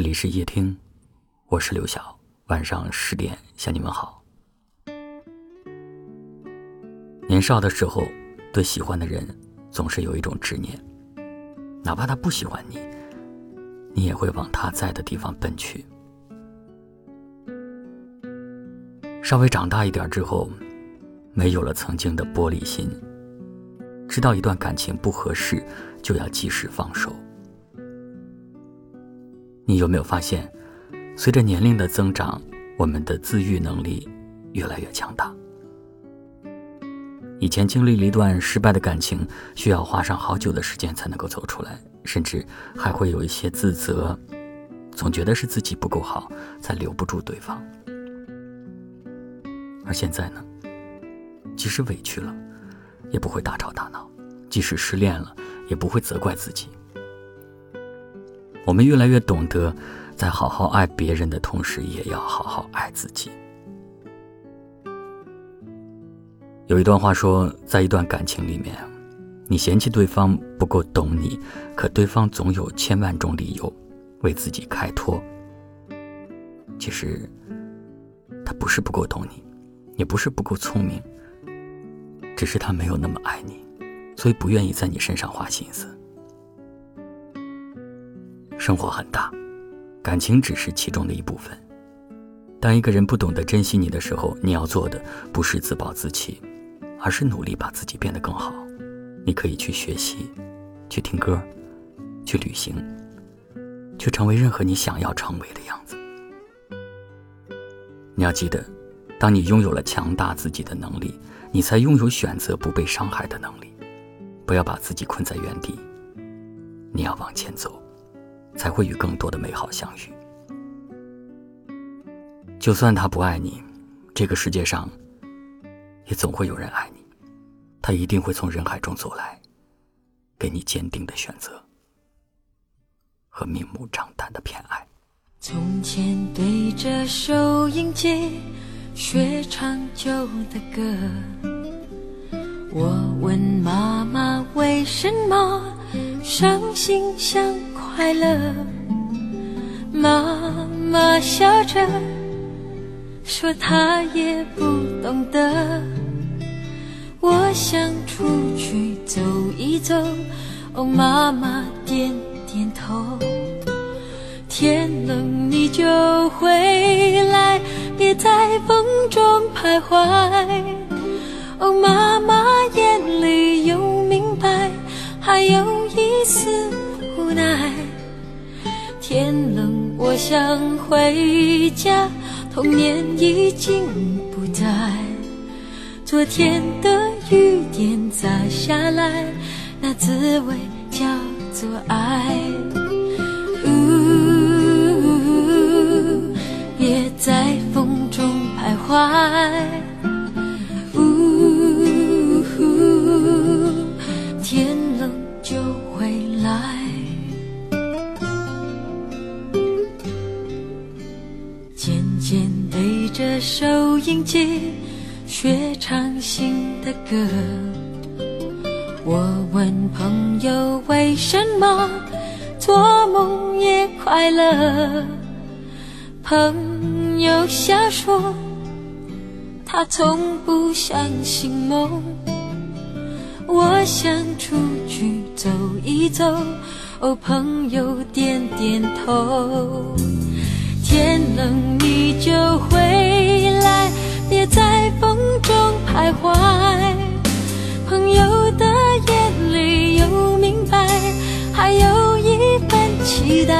这里是夜听，我是刘晓。晚上十点向你们好。年少的时候，对喜欢的人总是有一种执念，哪怕他不喜欢你，你也会往他在的地方奔去。稍微长大一点之后，没有了曾经的玻璃心，知道一段感情不合适，就要及时放手。你有没有发现，随着年龄的增长，我们的自愈能力越来越强大？以前经历了一段失败的感情，需要花上好久的时间才能够走出来，甚至还会有一些自责，总觉得是自己不够好，才留不住对方。而现在呢，即使委屈了，也不会大吵大闹；即使失恋了，也不会责怪自己。我们越来越懂得，在好好爱别人的同时，也要好好爱自己。有一段话说，在一段感情里面，你嫌弃对方不够懂你，可对方总有千万种理由为自己开脱。其实，他不是不够懂你，也不是不够聪明，只是他没有那么爱你，所以不愿意在你身上花心思。生活很大，感情只是其中的一部分。当一个人不懂得珍惜你的时候，你要做的不是自暴自弃，而是努力把自己变得更好。你可以去学习，去听歌，去旅行，去成为任何你想要成为的样子。你要记得，当你拥有了强大自己的能力，你才拥有选择不被伤害的能力。不要把自己困在原地，你要往前走。才会与更多的美好相遇。就算他不爱你，这个世界上也总会有人爱你。他一定会从人海中走来，给你坚定的选择和明目张胆的偏爱。从前对着收音机学唱旧的歌，我问妈妈为什么伤心像。快乐，妈妈笑着说：“她也不懂得。”我想出去走一走，哦，妈妈点点头。天冷你就回来，别在风中徘徊。哦，妈妈也回家，童年已经不在。昨天的雨点砸下来，那滋味叫做爱。着收音机学唱新的歌，我问朋友为什么做梦也快乐，朋友笑说他从不相信梦。我想出去走一走，哦，朋友点点头。天冷你就期待。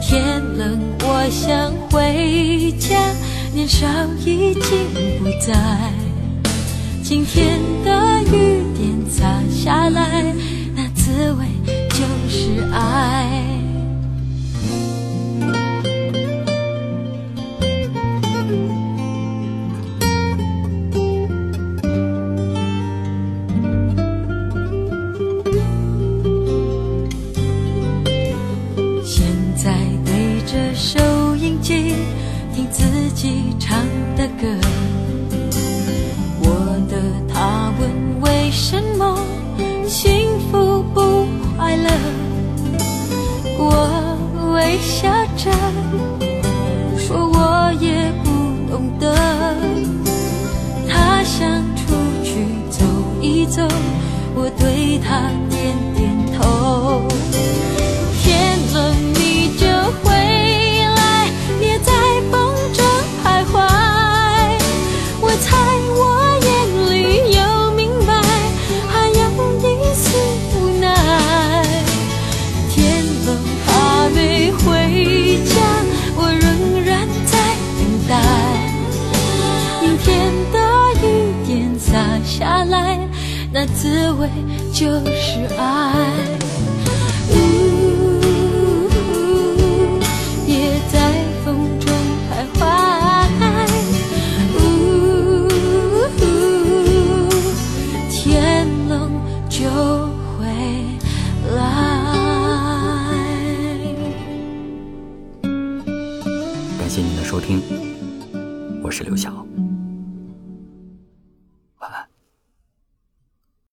天冷我想回家，年少已经不在。今天的雨点洒下来，己唱的歌，我的他问为什么幸福不快乐，我微笑着说，我也不懂得，他想出去走一走，我对他。下来，那滋味就是爱。呜，别在风中徘徊。呜，天冷就回来。感谢您的收听，我是刘晓。